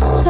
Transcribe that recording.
so